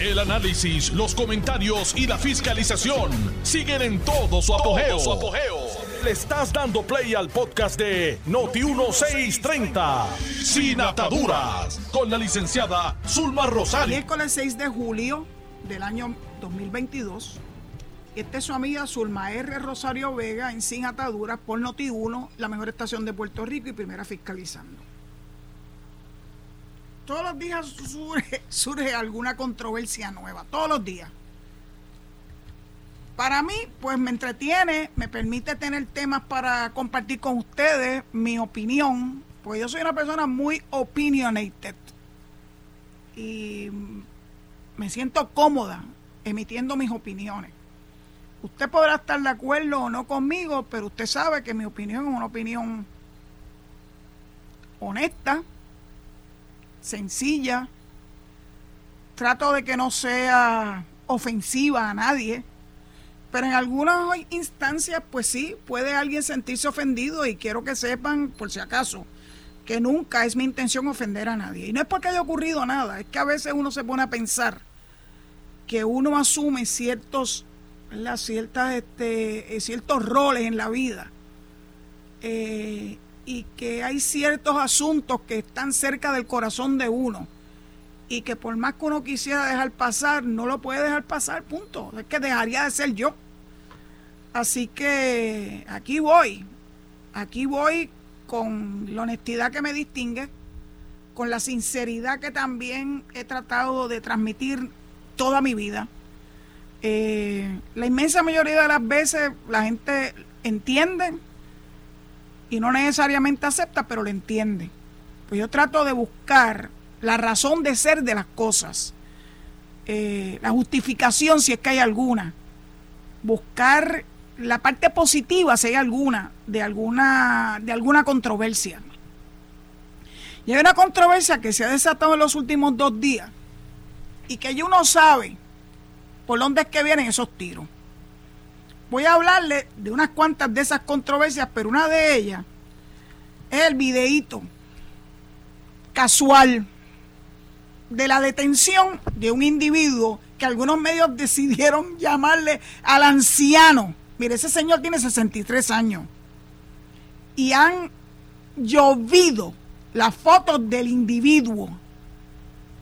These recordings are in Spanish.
El análisis, los comentarios y la fiscalización siguen en todo su apogeo. Le estás dando play al podcast de Noti1630, Sin Ataduras, con la licenciada Zulma Rosario. Miércoles 6 de julio del año 2022. Esta es su amiga Zulma R. Rosario Vega en Sin Ataduras por Noti1, la mejor estación de Puerto Rico y primera fiscalizando todos los días surge, alguna controversia nueva, todos los días. Para mí, pues me entretiene, me permite tener temas para compartir con ustedes mi opinión, pues yo soy una persona muy opinionated y me siento cómoda emitiendo mis opiniones. Usted podrá estar de acuerdo o no conmigo, pero usted sabe que mi opinión es una opinión honesta, sencilla. Trato de que no sea ofensiva a nadie. Pero en algunas instancias, pues sí, puede alguien sentirse ofendido y quiero que sepan, por si acaso, que nunca es mi intención ofender a nadie. Y no es porque haya ocurrido nada, es que a veces uno se pone a pensar que uno asume ciertos, Ciertas, este, eh, ciertos roles en la vida. Eh, y que hay ciertos asuntos que están cerca del corazón de uno y que por más que uno quisiera dejar pasar, no lo puede dejar pasar, punto. Es que dejaría de ser yo. Así que aquí voy, aquí voy con la honestidad que me distingue, con la sinceridad que también he tratado de transmitir toda mi vida. Eh, la inmensa mayoría de las veces la gente entiende, y no necesariamente acepta, pero lo entiende. Pues yo trato de buscar la razón de ser de las cosas, eh, la justificación si es que hay alguna, buscar la parte positiva si hay alguna de alguna de alguna controversia. Y hay una controversia que se ha desatado en los últimos dos días y que uno sabe por dónde es que vienen esos tiros voy a hablarle de unas cuantas de esas controversias, pero una de ellas es el videíto casual de la detención de un individuo que algunos medios decidieron llamarle al anciano. Mire, ese señor tiene 63 años. Y han llovido las fotos del individuo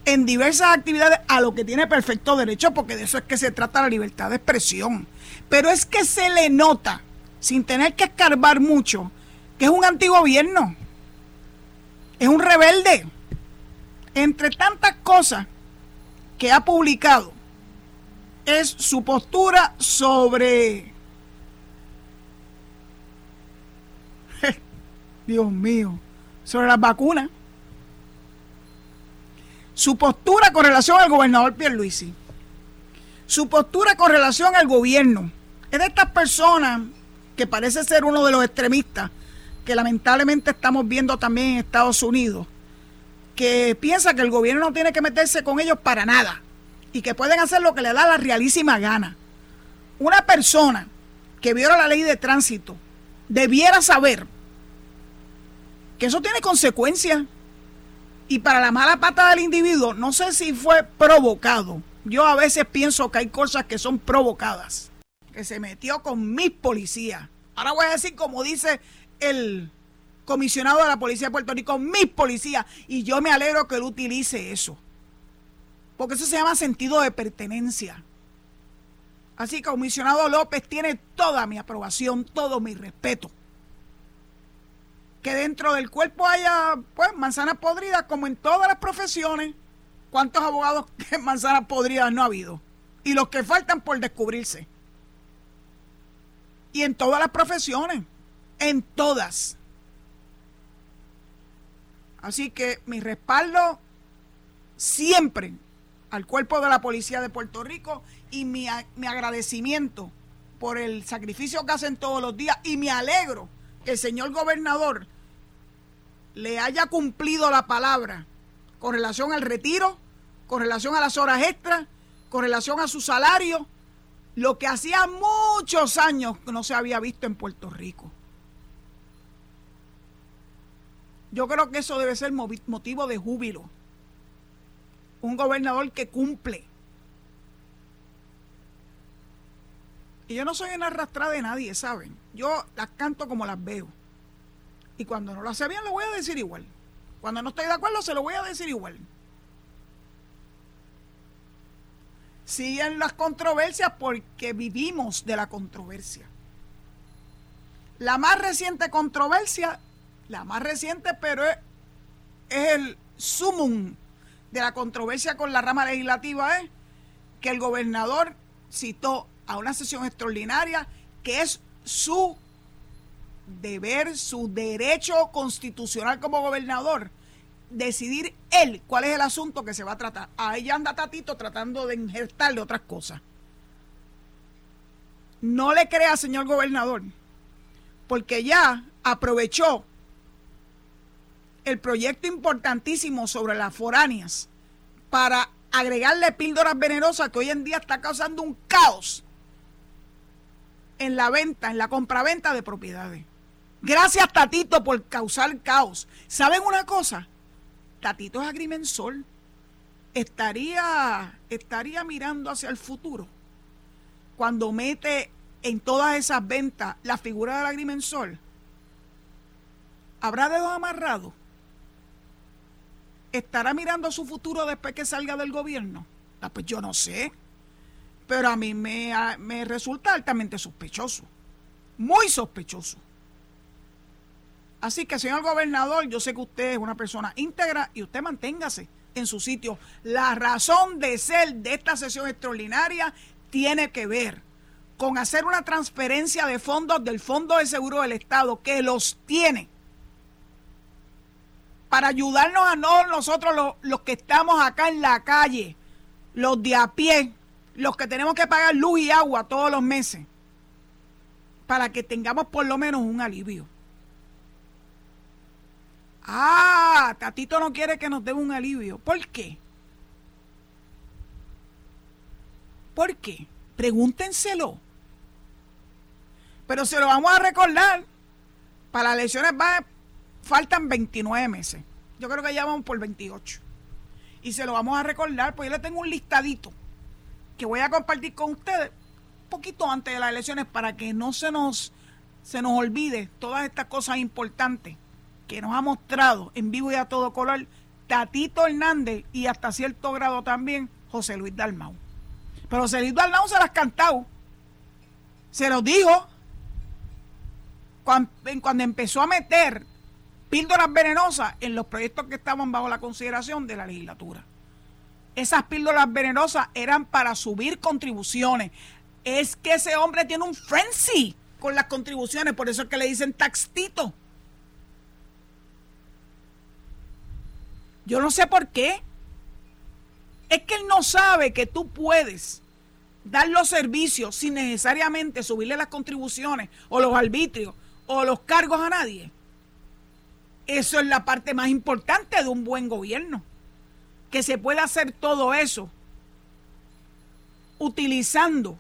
en diversas actividades a lo que tiene perfecto derecho, porque de eso es que se trata la libertad de expresión. Pero es que se le nota, sin tener que escarbar mucho, que es un antigobierno, es un rebelde. Entre tantas cosas que ha publicado, es su postura sobre... Dios mío, sobre las vacunas. Su postura con relación al gobernador Pierluisi, su postura con relación al gobierno, de estas personas que parece ser uno de los extremistas que lamentablemente estamos viendo también en Estados Unidos, que piensa que el gobierno no tiene que meterse con ellos para nada y que pueden hacer lo que le da la realísima gana. Una persona que viola la ley de tránsito debiera saber que eso tiene consecuencias y para la mala pata del individuo, no sé si fue provocado. Yo a veces pienso que hay cosas que son provocadas. Que se metió con mis policías. Ahora voy a decir como dice el comisionado de la Policía de Puerto Rico, mis policías. Y yo me alegro que él utilice eso. Porque eso se llama sentido de pertenencia. Así que, comisionado López tiene toda mi aprobación, todo mi respeto que dentro del cuerpo haya pues manzanas podridas como en todas las profesiones. ¿Cuántos abogados que manzanas podridas no ha habido? Y los que faltan por descubrirse. Y en todas las profesiones, en todas. Así que mi respaldo siempre al cuerpo de la policía de Puerto Rico y mi, mi agradecimiento por el sacrificio que hacen todos los días y me alegro que el señor gobernador le haya cumplido la palabra con relación al retiro, con relación a las horas extras, con relación a su salario, lo que hacía muchos años no se había visto en Puerto Rico. Yo creo que eso debe ser motivo de júbilo. Un gobernador que cumple. Y yo no soy una arrastrada de nadie, ¿saben? Yo las canto como las veo. Y cuando no lo hace bien, lo voy a decir igual. Cuando no estoy de acuerdo, se lo voy a decir igual. Siguen las controversias porque vivimos de la controversia. La más reciente controversia, la más reciente, pero es, el sumum de la controversia con la rama legislativa, es que el gobernador citó a una sesión extraordinaria que es su deber, su derecho constitucional como gobernador, decidir él cuál es el asunto que se va a tratar. Ahí anda Tatito tratando de injertarle otras cosas. No le crea, señor gobernador, porque ya aprovechó el proyecto importantísimo sobre las foráneas para agregarle píldoras venenosas que hoy en día está causando un caos en la venta, en la compraventa de propiedades. Gracias, Tatito, por causar caos. ¿Saben una cosa? Tatito es agrimensor. Estaría, estaría mirando hacia el futuro cuando mete en todas esas ventas la figura del agrimensor. ¿Habrá dedos amarrados? ¿Estará mirando su futuro después que salga del gobierno? Ah, pues yo no sé. Pero a mí me, me resulta altamente sospechoso. Muy sospechoso. Así que, señor gobernador, yo sé que usted es una persona íntegra y usted manténgase en su sitio. La razón de ser de esta sesión extraordinaria tiene que ver con hacer una transferencia de fondos del Fondo de Seguro del Estado, que los tiene, para ayudarnos a nosotros los, los que estamos acá en la calle, los de a pie, los que tenemos que pagar luz y agua todos los meses, para que tengamos por lo menos un alivio. Ah, Tatito no quiere que nos dé un alivio. ¿Por qué? ¿Por qué? Pregúntenselo. Pero se lo vamos a recordar. Para las elecciones va, faltan 29 meses. Yo creo que ya vamos por 28. Y se lo vamos a recordar, pues yo le tengo un listadito que voy a compartir con ustedes poquito antes de las elecciones para que no se nos, se nos olvide todas estas cosas importantes que nos ha mostrado en vivo y a todo color Tatito Hernández y hasta cierto grado también José Luis Dalmau. Pero José Luis Dalmau se las cantado. Se los dijo cuando, cuando empezó a meter píldoras venenosas en los proyectos que estaban bajo la consideración de la legislatura. Esas píldoras venenosas eran para subir contribuciones. Es que ese hombre tiene un frenzy con las contribuciones, por eso es que le dicen taxito. Yo no sé por qué. Es que él no sabe que tú puedes dar los servicios sin necesariamente subirle las contribuciones o los arbitrios o los cargos a nadie. Eso es la parte más importante de un buen gobierno. Que se pueda hacer todo eso utilizando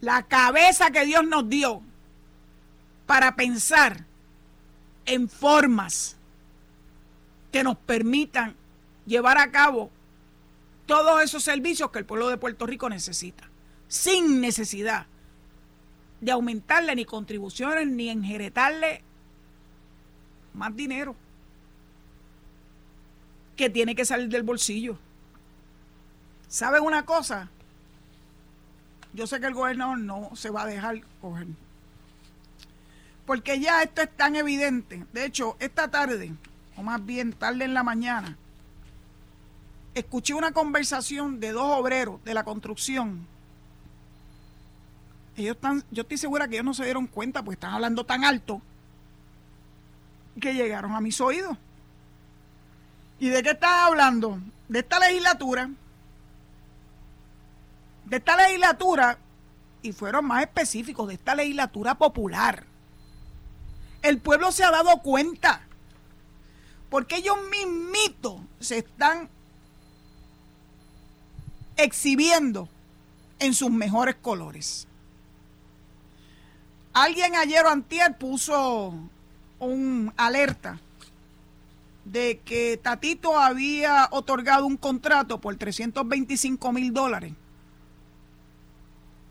la cabeza que Dios nos dio para pensar en formas que nos permitan llevar a cabo todos esos servicios que el pueblo de Puerto Rico necesita, sin necesidad de aumentarle ni contribuciones ni enjeretarle más dinero que tiene que salir del bolsillo. ¿Saben una cosa? Yo sé que el gobernador no se va a dejar coger. Porque ya esto es tan evidente. De hecho, esta tarde más bien tarde en la mañana, escuché una conversación de dos obreros de la construcción. Ellos están, yo estoy segura que ellos no se dieron cuenta, pues están hablando tan alto que llegaron a mis oídos. ¿Y de qué están hablando? De esta legislatura. De esta legislatura, y fueron más específicos, de esta legislatura popular. El pueblo se ha dado cuenta porque ellos mismitos se están exhibiendo en sus mejores colores. Alguien ayer o antier puso un alerta de que Tatito había otorgado un contrato por 325 mil dólares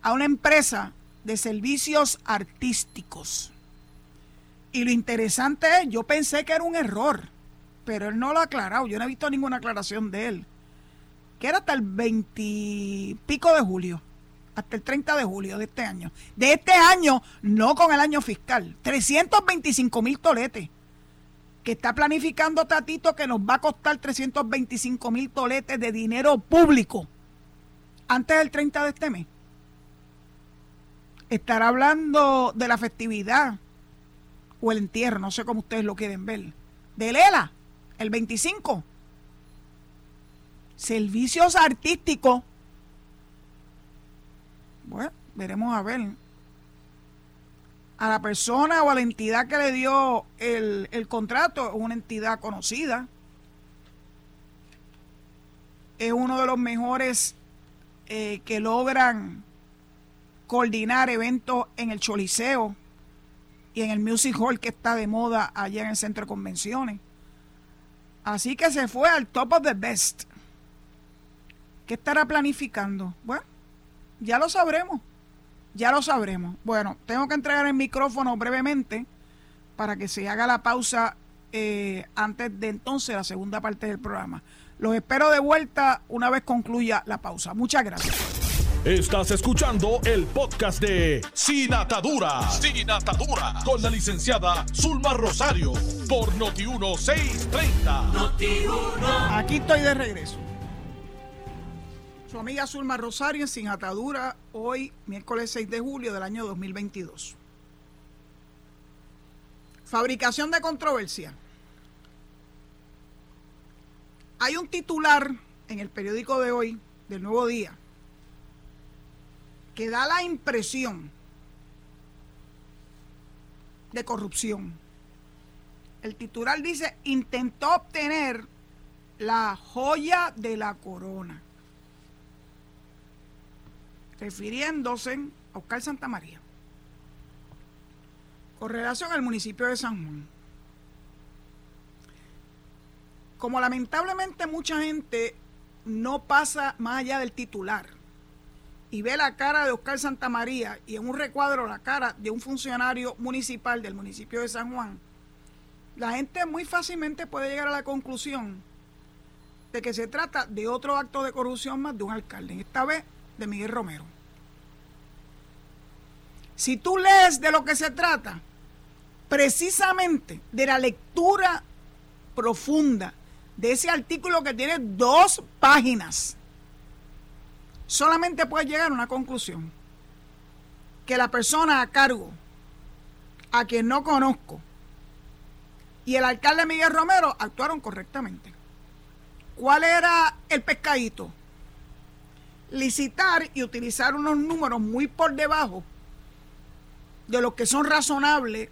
a una empresa de servicios artísticos. Y lo interesante es, yo pensé que era un error, pero él no lo ha aclarado. Yo no he visto ninguna aclaración de él. Que era hasta el 20 pico de julio, hasta el 30 de julio de este año. De este año, no con el año fiscal. 325 mil toletes. Que está planificando Tatito que nos va a costar 325 mil toletes de dinero público antes del 30 de este mes. Estará hablando de la festividad o el entierro, no sé cómo ustedes lo quieren ver, de Lela, el 25. Servicios artísticos. Bueno, veremos a ver. A la persona o a la entidad que le dio el, el contrato, una entidad conocida. Es uno de los mejores eh, que logran coordinar eventos en el Choliseo y en el Music Hall que está de moda allá en el centro de convenciones. Así que se fue al top of the best. ¿Qué estará planificando? Bueno, ya lo sabremos. Ya lo sabremos. Bueno, tengo que entregar el micrófono brevemente para que se haga la pausa eh, antes de entonces la segunda parte del programa. Los espero de vuelta una vez concluya la pausa. Muchas gracias. Estás escuchando el podcast de Sin Atadura. Sin Atadura. Con la licenciada Zulma Rosario. Por Noti1630. Aquí estoy de regreso. Su amiga Zulma Rosario en Sin Atadura. Hoy, miércoles 6 de julio del año 2022. Fabricación de controversia. Hay un titular en el periódico de hoy, del Nuevo Día, que da la impresión de corrupción. El titular dice, intentó obtener la joya de la corona, refiriéndose a Oscar Santa María, con relación al municipio de San Juan como lamentablemente mucha gente no pasa más allá del titular y ve la cara de Oscar Santamaría y en un recuadro la cara de un funcionario municipal del municipio de San Juan, la gente muy fácilmente puede llegar a la conclusión de que se trata de otro acto de corrupción más de un alcalde, esta vez de Miguel Romero. Si tú lees de lo que se trata, precisamente de la lectura profunda de ese artículo que tiene dos páginas, solamente puede llegar a una conclusión. Que la persona a cargo, a quien no conozco, y el alcalde Miguel Romero actuaron correctamente. ¿Cuál era el pescadito? Licitar y utilizar unos números muy por debajo de los que son razonables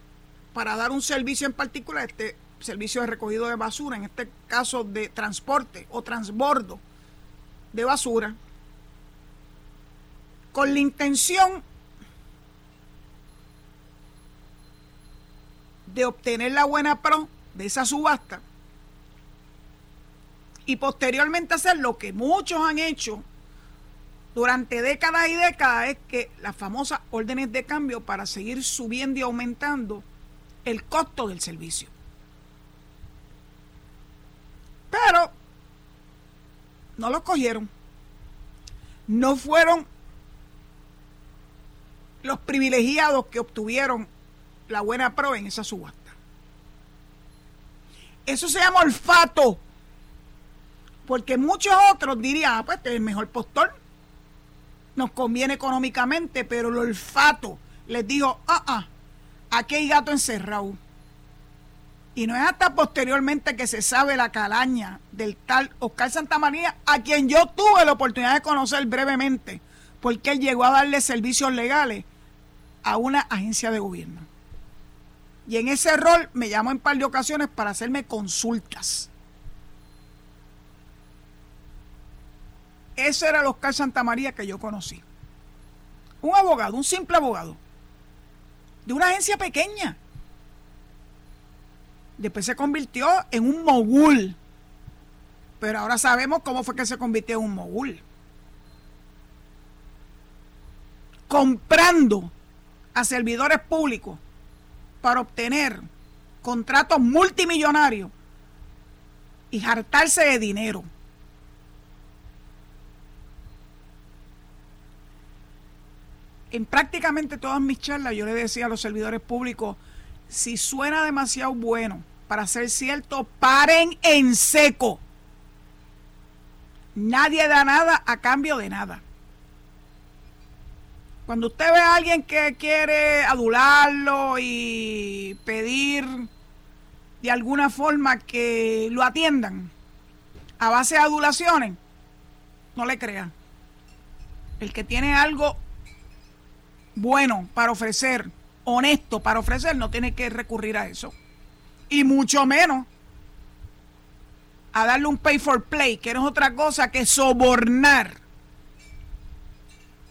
para dar un servicio en particular. Este servicio de recogido de basura, en este caso de transporte o transbordo de basura, con la intención de obtener la buena pro de esa subasta y posteriormente hacer lo que muchos han hecho durante décadas y décadas es que las famosas órdenes de cambio para seguir subiendo y aumentando el costo del servicio. Pero no los cogieron. No fueron los privilegiados que obtuvieron la buena pro en esa subasta. Eso se llama olfato. Porque muchos otros dirían, ah, pues es el mejor postor. Nos conviene económicamente, pero el olfato les dijo, ah, ah, aquí hay gato encerrado. Y no es hasta posteriormente que se sabe la calaña del tal Oscar Santamaría, a quien yo tuve la oportunidad de conocer brevemente, porque él llegó a darle servicios legales a una agencia de gobierno. Y en ese rol me llamó en par de ocasiones para hacerme consultas. Ese era el Oscar Santamaría que yo conocí. Un abogado, un simple abogado, de una agencia pequeña Después se convirtió en un mogul. Pero ahora sabemos cómo fue que se convirtió en un mogul. comprando a servidores públicos para obtener contratos multimillonarios y hartarse de dinero. En prácticamente todas mis charlas yo le decía a los servidores públicos, si suena demasiado bueno para ser cierto, paren en seco. Nadie da nada a cambio de nada. Cuando usted ve a alguien que quiere adularlo y pedir de alguna forma que lo atiendan a base de adulaciones, no le crean. El que tiene algo bueno para ofrecer, honesto para ofrecer, no tiene que recurrir a eso. Y mucho menos a darle un pay for play, que no es otra cosa que sobornar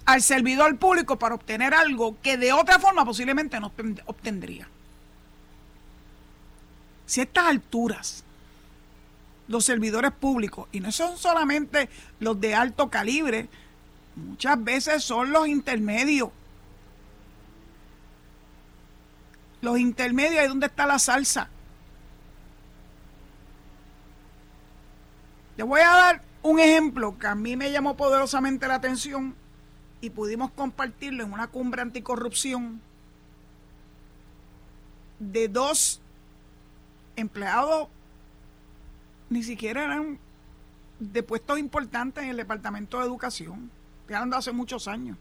al servidor público para obtener algo que de otra forma posiblemente no obtendría. Si a estas alturas los servidores públicos, y no son solamente los de alto calibre, muchas veces son los intermedios. Los intermedios es donde está la salsa. Les voy a dar un ejemplo que a mí me llamó poderosamente la atención y pudimos compartirlo en una cumbre anticorrupción de dos empleados, ni siquiera eran de puestos importantes en el Departamento de Educación, que de hace muchos años,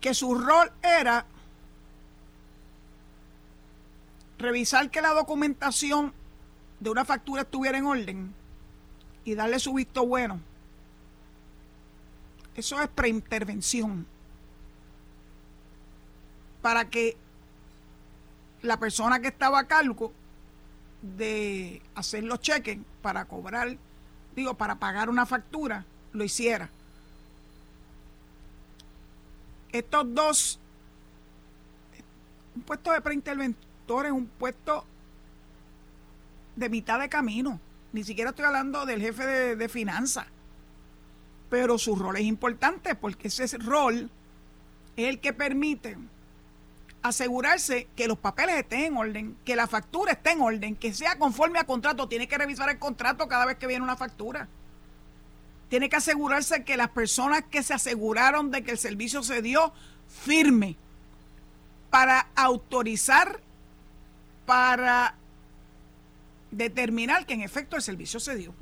que su rol era revisar que la documentación de una factura estuviera en orden y darle su visto bueno eso es preintervención. Para que la persona que estaba a cargo de hacer los cheques para cobrar, digo, para pagar una factura, lo hiciera. Estos dos, un puesto de preinterventor es un puesto de mitad de camino. Ni siquiera estoy hablando del jefe de, de finanzas pero su rol es importante porque ese rol es el que permite asegurarse que los papeles estén en orden, que la factura esté en orden, que sea conforme a contrato. Tiene que revisar el contrato cada vez que viene una factura. Tiene que asegurarse que las personas que se aseguraron de que el servicio se dio firme para autorizar, para determinar que en efecto el servicio se dio.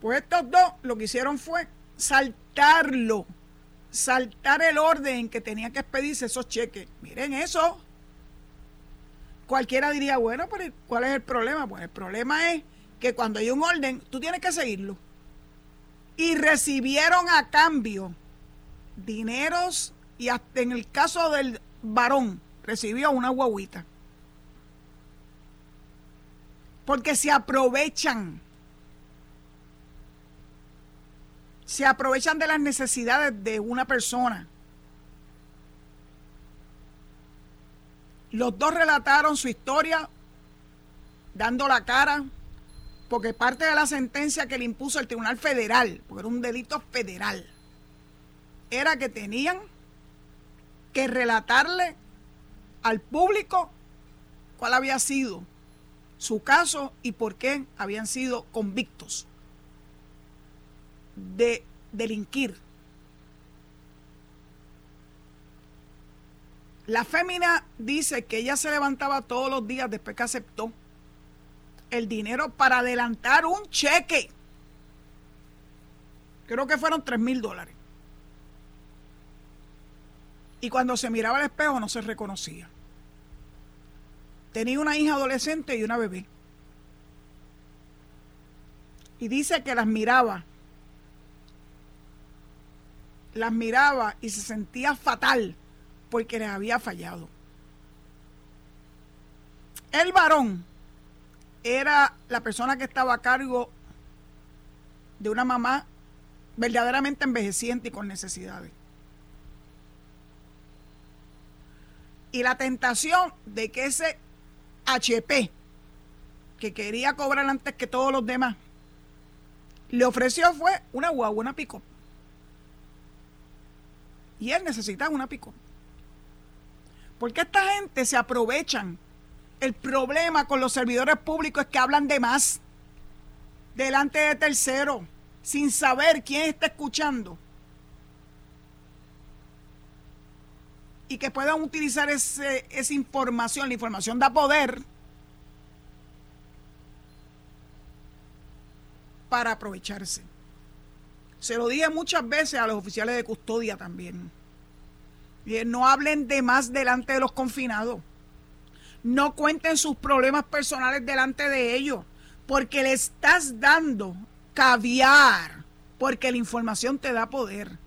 Pues estos dos lo que hicieron fue saltarlo, saltar el orden que tenía que expedirse esos cheques. Miren eso. Cualquiera diría, bueno, pero ¿cuál es el problema? Pues el problema es que cuando hay un orden, tú tienes que seguirlo. Y recibieron a cambio dineros y hasta en el caso del varón recibió una guaguita. Porque se aprovechan se aprovechan de las necesidades de una persona. Los dos relataron su historia dando la cara, porque parte de la sentencia que le impuso el Tribunal Federal, porque era un delito federal, era que tenían que relatarle al público cuál había sido su caso y por qué habían sido convictos de delinquir. La fémina dice que ella se levantaba todos los días después que aceptó el dinero para adelantar un cheque. Creo que fueron 3 mil dólares. Y cuando se miraba al espejo no se reconocía. Tenía una hija adolescente y una bebé. Y dice que las miraba las miraba y se sentía fatal porque les había fallado. El varón era la persona que estaba a cargo de una mamá verdaderamente envejeciente y con necesidades. Y la tentación de que ese HP, que quería cobrar antes que todos los demás, le ofreció fue una guagua, una pico. Y él necesitaba una pico. Porque esta gente se aprovechan. El problema con los servidores públicos es que hablan de más delante de terceros, sin saber quién está escuchando. Y que puedan utilizar esa información, la información da poder para aprovecharse. Se lo dije muchas veces a los oficiales de custodia también. No hablen de más delante de los confinados. No cuenten sus problemas personales delante de ellos, porque le estás dando caviar, porque la información te da poder.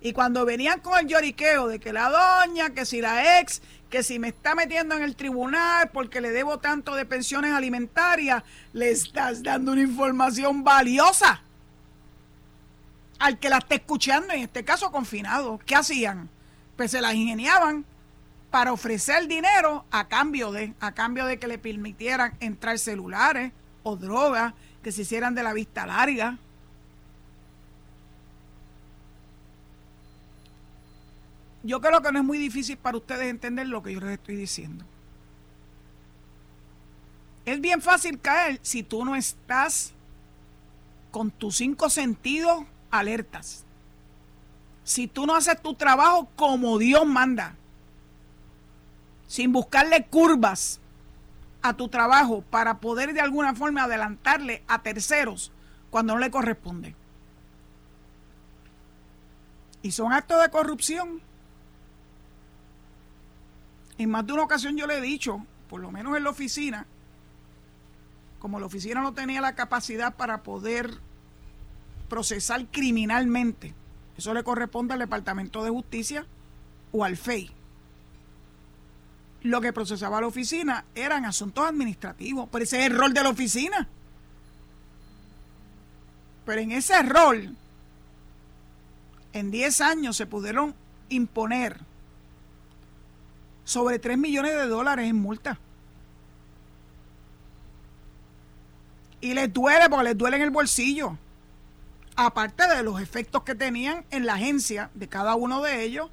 Y cuando venían con el lloriqueo de que la doña, que si la ex, que si me está metiendo en el tribunal porque le debo tanto de pensiones alimentarias, le estás dando una información valiosa al que la esté escuchando, en este caso confinado. ¿Qué hacían? Pues se las ingeniaban para ofrecer dinero a cambio de, a cambio de que le permitieran entrar celulares o drogas, que se hicieran de la vista larga. yo creo que no es muy difícil para ustedes entender lo que yo les estoy diciendo. Es bien fácil caer si tú no estás con tus cinco sentidos alertas. Si tú no haces tu trabajo como Dios manda, sin buscarle curvas a tu trabajo para poder de alguna forma adelantarle a terceros cuando no le corresponde. Y son actos de corrupción en más de una ocasión yo le he dicho, por lo menos en la oficina, como la oficina no tenía la capacidad para poder procesar criminalmente, eso le corresponde al Departamento de Justicia o al FEI. Lo que procesaba la oficina eran asuntos administrativos, pero ese es el rol de la oficina. Pero en ese rol, en 10 años se pudieron imponer sobre 3 millones de dólares en multa. Y les duele porque les duele en el bolsillo. Aparte de los efectos que tenían en la agencia de cada uno de ellos,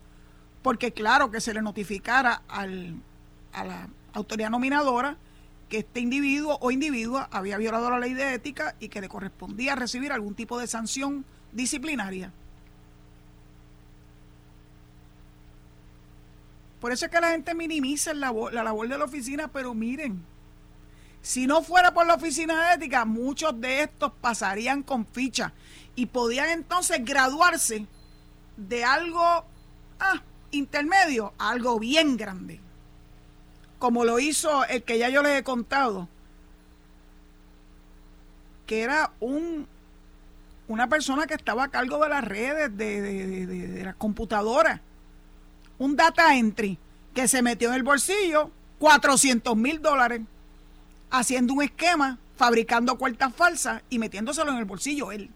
porque claro que se le notificara a la autoridad nominadora que este individuo o individua había violado la ley de ética y que le correspondía recibir algún tipo de sanción disciplinaria. Por eso es que la gente minimiza la labor de la oficina, pero miren, si no fuera por la oficina de ética, muchos de estos pasarían con ficha y podían entonces graduarse de algo ah, intermedio a algo bien grande. Como lo hizo el que ya yo les he contado, que era un una persona que estaba a cargo de las redes, de, de, las computadoras un data entry que se metió en el bolsillo 400 mil dólares haciendo un esquema, fabricando cuentas falsas y metiéndoselo en el bolsillo él.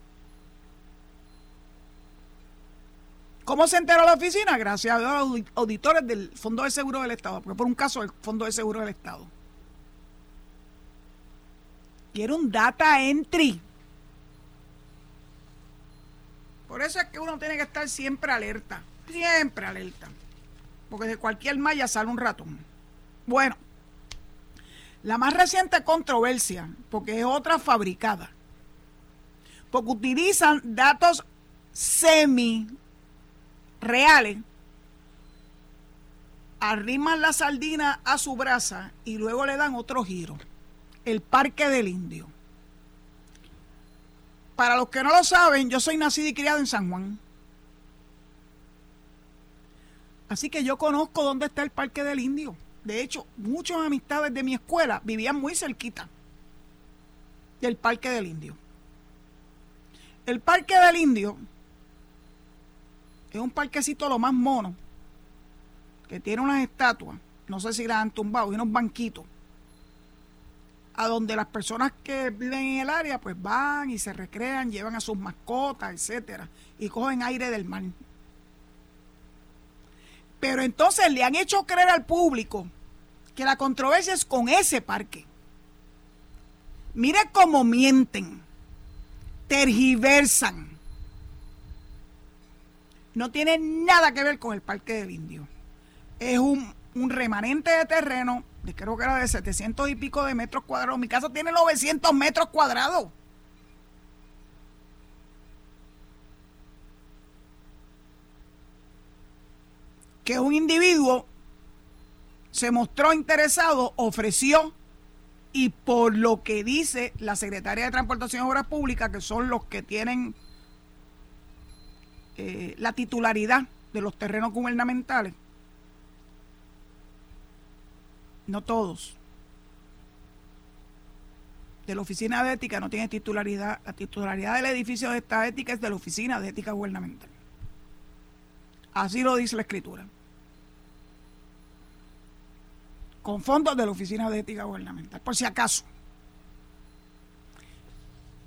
¿Cómo se enteró la oficina? Gracias a los auditores del Fondo de Seguro del Estado, porque por un caso del Fondo de Seguro del Estado. Era un data entry. Por eso es que uno tiene que estar siempre alerta, siempre alerta porque de cualquier malla sale un ratón. Bueno, la más reciente controversia, porque es otra fabricada, porque utilizan datos semi reales, arriman la sardina a su brasa y luego le dan otro giro, el Parque del Indio. Para los que no lo saben, yo soy nacido y criado en San Juan. Así que yo conozco dónde está el Parque del Indio. De hecho, muchas amistades de mi escuela vivían muy cerquita del Parque del Indio. El Parque del Indio es un parquecito lo más mono, que tiene unas estatuas, no sé si las han tumbado, y unos banquitos, a donde las personas que viven en el área pues van y se recrean, llevan a sus mascotas, etcétera, y cogen aire del mar. Pero entonces le han hecho creer al público que la controversia es con ese parque. Mire cómo mienten. tergiversan. No tiene nada que ver con el Parque del Indio. Es un, un remanente de terreno, de creo que era de 700 y pico de metros cuadrados. Mi casa tiene 900 metros cuadrados. Que un individuo se mostró interesado, ofreció y por lo que dice la Secretaría de Transportación y Obras Públicas, que son los que tienen eh, la titularidad de los terrenos gubernamentales, no todos, de la Oficina de Ética no tiene titularidad, la titularidad del edificio de esta ética es de la Oficina de Ética Gubernamental. Así lo dice la Escritura con fondos de la Oficina de Ética Gubernamental, por si acaso.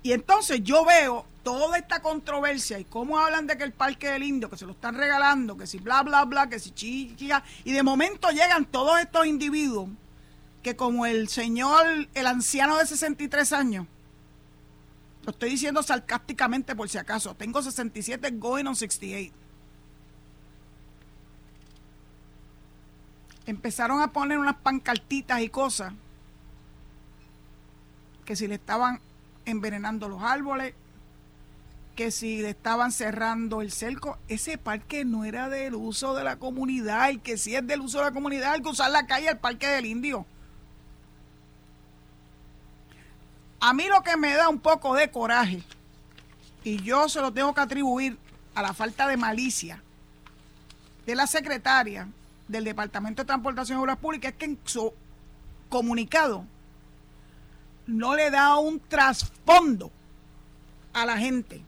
Y entonces yo veo toda esta controversia y cómo hablan de que el Parque del Indio, que se lo están regalando, que si bla, bla, bla, que si chica, y de momento llegan todos estos individuos que como el señor, el anciano de 63 años, lo estoy diciendo sarcásticamente por si acaso, tengo 67 going on 68 empezaron a poner unas pancartitas y cosas que si le estaban envenenando los árboles, que si le estaban cerrando el cerco, ese parque no era del uso de la comunidad, el que si es del uso de la comunidad, hay que usar la calle, el parque del indio. A mí lo que me da un poco de coraje, y yo se lo tengo que atribuir a la falta de malicia de la secretaria, del Departamento de Transportación y Obras Públicas es que en su comunicado no le da un trasfondo a la gente.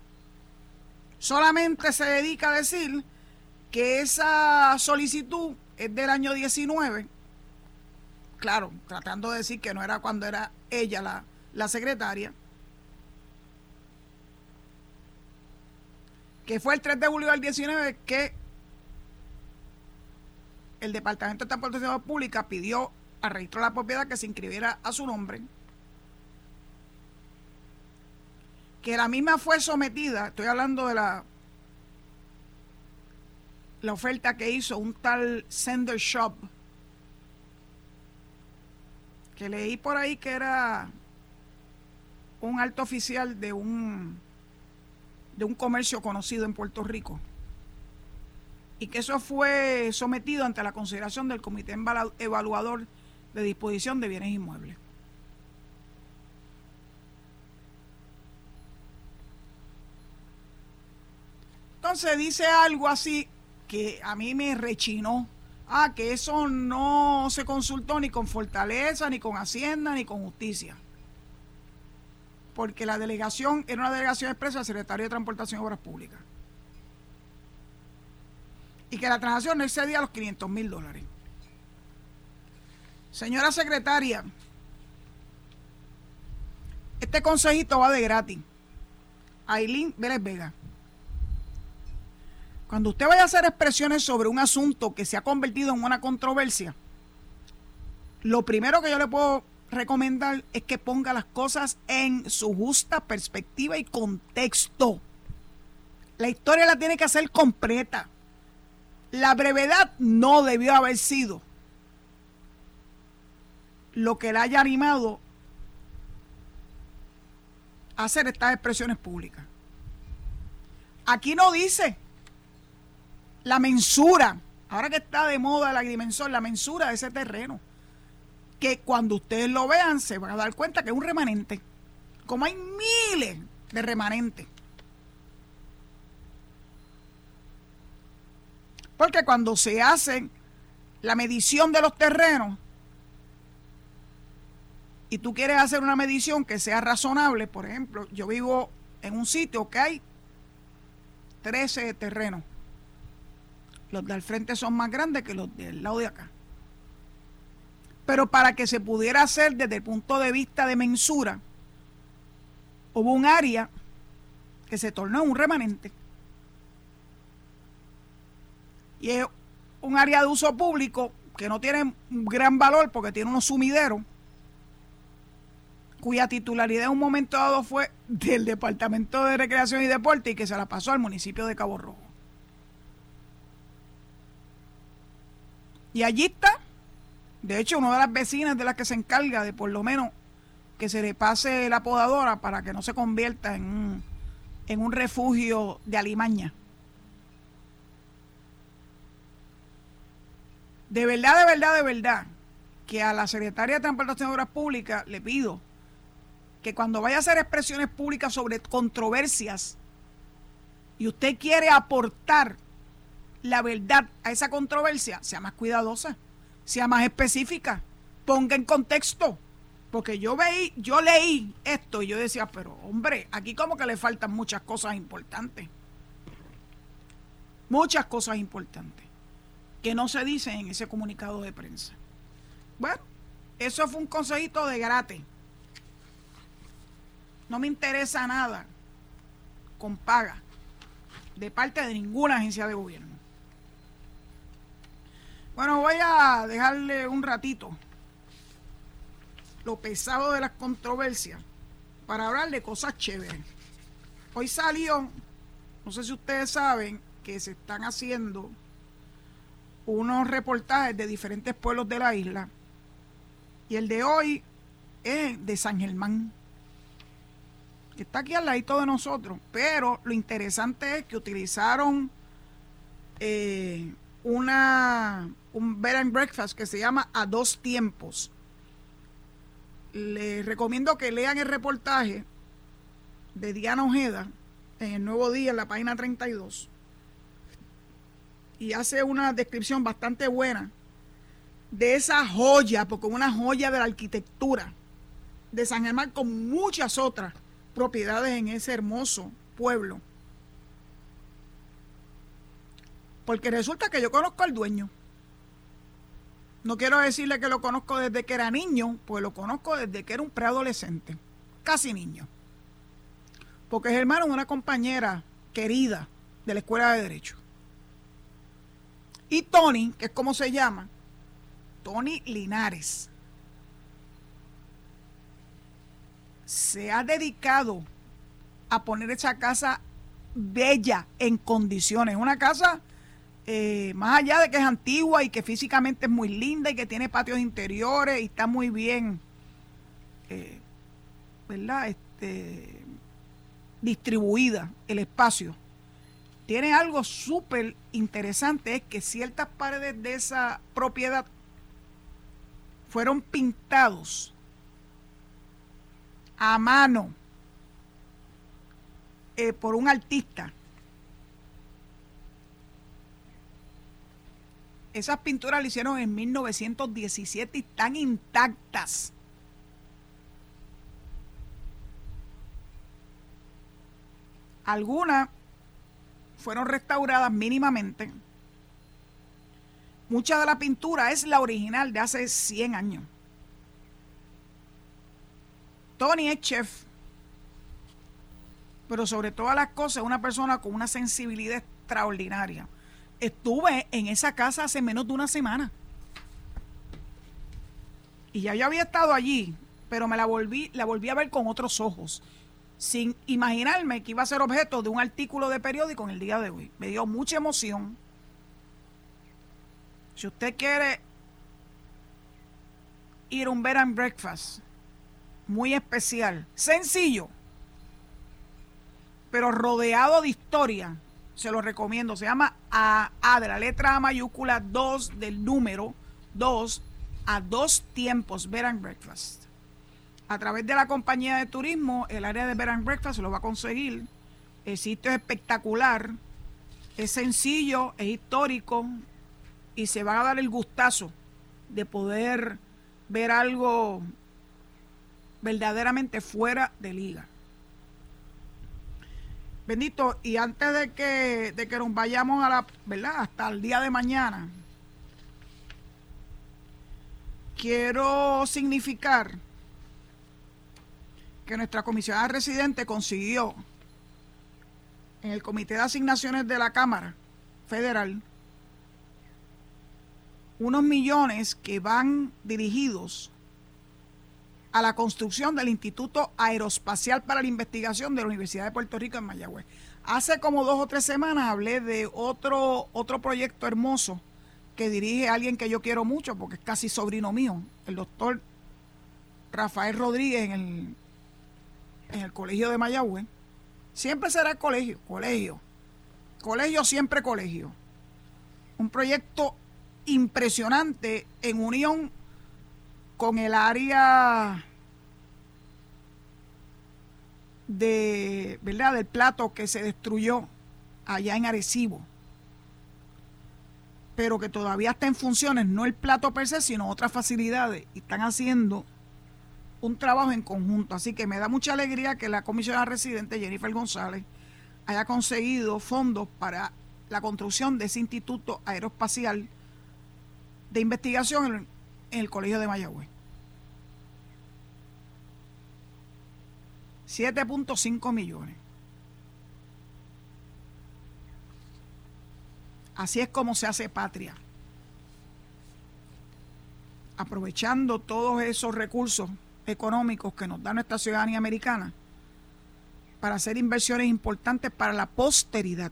Solamente se dedica a decir que esa solicitud es del año 19. Claro, tratando de decir que no era cuando era ella la, la secretaria. Que fue el 3 de julio del 19 que el Departamento de Transportación Pública pidió al registro de la propiedad que se inscribiera a su nombre, que la misma fue sometida, estoy hablando de la, la oferta que hizo un tal Sender Shop, que leí por ahí que era un alto oficial de un de un comercio conocido en Puerto Rico y que eso fue sometido ante la consideración del Comité Evaluador de Disposición de Bienes Inmuebles. Entonces dice algo así que a mí me rechinó. Ah, que eso no se consultó ni con Fortaleza, ni con Hacienda, ni con Justicia. Porque la delegación era una delegación expresa del Secretario de Transportación y Obras Públicas y que la transacción no excedía los 500 mil dólares. Señora secretaria, este consejito va de gratis. Aileen Vélez Vega. Cuando usted vaya a hacer expresiones sobre un asunto que se ha convertido en una controversia, lo primero que yo le puedo recomendar es que ponga las cosas en su justa perspectiva y contexto. La historia la tiene que hacer completa. La brevedad no debió haber sido lo que le haya animado a hacer estas expresiones públicas. Aquí no dice la mensura, ahora que está de moda la dimensión, la mensura de ese terreno, que cuando ustedes lo vean se van a dar cuenta que es un remanente, como hay miles de remanentes. Porque cuando se hace la medición de los terrenos y tú quieres hacer una medición que sea razonable, por ejemplo, yo vivo en un sitio que hay 13 terrenos. Los del frente son más grandes que los del lado de acá. Pero para que se pudiera hacer desde el punto de vista de mensura, hubo un área que se tornó un remanente y es un área de uso público que no tiene un gran valor porque tiene unos sumideros cuya titularidad en un momento dado fue del Departamento de Recreación y Deporte y que se la pasó al municipio de Cabo Rojo. Y allí está, de hecho, una de las vecinas de las que se encarga de por lo menos que se le pase la podadora para que no se convierta en un, en un refugio de alimaña. De verdad, de verdad, de verdad, que a la Secretaria de Transportación de Obras Públicas le pido que cuando vaya a hacer expresiones públicas sobre controversias y usted quiere aportar la verdad a esa controversia, sea más cuidadosa, sea más específica, ponga en contexto. Porque yo veí, yo leí esto y yo decía, pero hombre, aquí como que le faltan muchas cosas importantes. Muchas cosas importantes que no se dicen en ese comunicado de prensa. Bueno, eso fue un consejito de gratis. No me interesa nada con paga de parte de ninguna agencia de gobierno. Bueno, voy a dejarle un ratito lo pesado de las controversias para hablar de cosas chéveres. Hoy salió, no sé si ustedes saben, que se están haciendo unos reportajes de diferentes pueblos de la isla. Y el de hoy es de San Germán que está aquí al ladito de nosotros. Pero lo interesante es que utilizaron eh, una, un bed and breakfast que se llama A Dos Tiempos. Les recomiendo que lean el reportaje de Diana Ojeda en el Nuevo Día, en la página 32. Y hace una descripción bastante buena de esa joya, porque una joya de la arquitectura de San Germán con muchas otras propiedades en ese hermoso pueblo. Porque resulta que yo conozco al dueño. No quiero decirle que lo conozco desde que era niño, pues lo conozco desde que era un preadolescente, casi niño. Porque es hermano de una compañera querida de la Escuela de Derecho. Y Tony, que es como se llama, Tony Linares, se ha dedicado a poner esa casa bella en condiciones. Una casa, eh, más allá de que es antigua y que físicamente es muy linda y que tiene patios interiores y está muy bien, eh, ¿verdad? Este, distribuida el espacio. Tiene algo súper interesante, es que ciertas paredes de esa propiedad fueron pintados a mano eh, por un artista. Esas pinturas las hicieron en 1917 y están intactas. Algunas fueron restauradas mínimamente. Mucha de la pintura es la original de hace 100 años. Tony es chef, pero sobre todas las cosas una persona con una sensibilidad extraordinaria. Estuve en esa casa hace menos de una semana. Y ya yo había estado allí, pero me la volví, la volví a ver con otros ojos, sin imaginarme que iba a ser objeto de un artículo de periódico en el día de hoy. Me dio mucha emoción. Si usted quiere ir a un bed and breakfast muy especial, sencillo, pero rodeado de historia. Se lo recomiendo. Se llama A, de la letra A mayúscula 2 del número 2 a dos tiempos Bed and Breakfast. A través de la compañía de turismo, el área de Bed and Breakfast se lo va a conseguir. El sitio es espectacular, es sencillo, es histórico y se va a dar el gustazo de poder ver algo verdaderamente fuera de liga. Bendito, y antes de que, de que nos vayamos a la, ¿verdad? Hasta el día de mañana, quiero significar que nuestra comisionada residente consiguió en el Comité de Asignaciones de la Cámara Federal unos millones que van dirigidos a la construcción del Instituto Aeroespacial para la Investigación de la Universidad de Puerto Rico en Mayagüez. Hace como dos o tres semanas hablé de otro, otro proyecto hermoso que dirige alguien que yo quiero mucho porque es casi sobrino mío, el doctor Rafael Rodríguez en el, en el colegio de Mayagüez. Siempre será colegio, colegio. Colegio, siempre colegio. Un proyecto impresionante en unión con el área de, ¿verdad? del plato que se destruyó allá en Arecibo, pero que todavía está en funciones, no el plato per se, sino otras facilidades, y están haciendo un trabajo en conjunto. Así que me da mucha alegría que la comisionada residente Jennifer González haya conseguido fondos para la construcción de ese instituto aeroespacial de investigación en el Colegio de Mayagüez. 7.5 millones. Así es como se hace patria. Aprovechando todos esos recursos económicos que nos da nuestra ciudadanía americana para hacer inversiones importantes para la posteridad.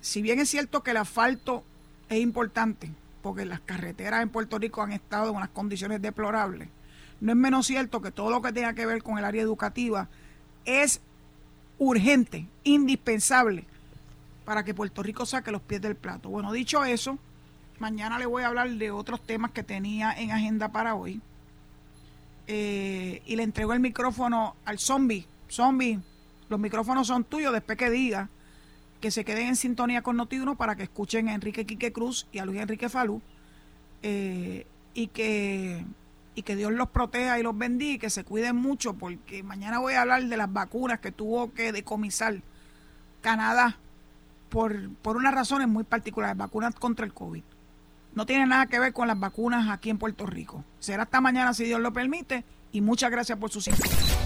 Si bien es cierto que el asfalto es importante, porque las carreteras en Puerto Rico han estado en unas condiciones deplorables. No es menos cierto que todo lo que tenga que ver con el área educativa es urgente, indispensable para que Puerto Rico saque los pies del plato. Bueno, dicho eso, mañana le voy a hablar de otros temas que tenía en agenda para hoy. Eh, y le entrego el micrófono al zombie. Zombie, los micrófonos son tuyos después que diga que se queden en sintonía con Notiuno para que escuchen a Enrique Quique Cruz y a Luis Enrique Falú eh, y que y que Dios los proteja y los bendiga y que se cuiden mucho porque mañana voy a hablar de las vacunas que tuvo que decomisar Canadá por, por unas razones muy particulares, vacunas contra el COVID. No tiene nada que ver con las vacunas aquí en Puerto Rico. Será hasta mañana si Dios lo permite y muchas gracias por su sintonía.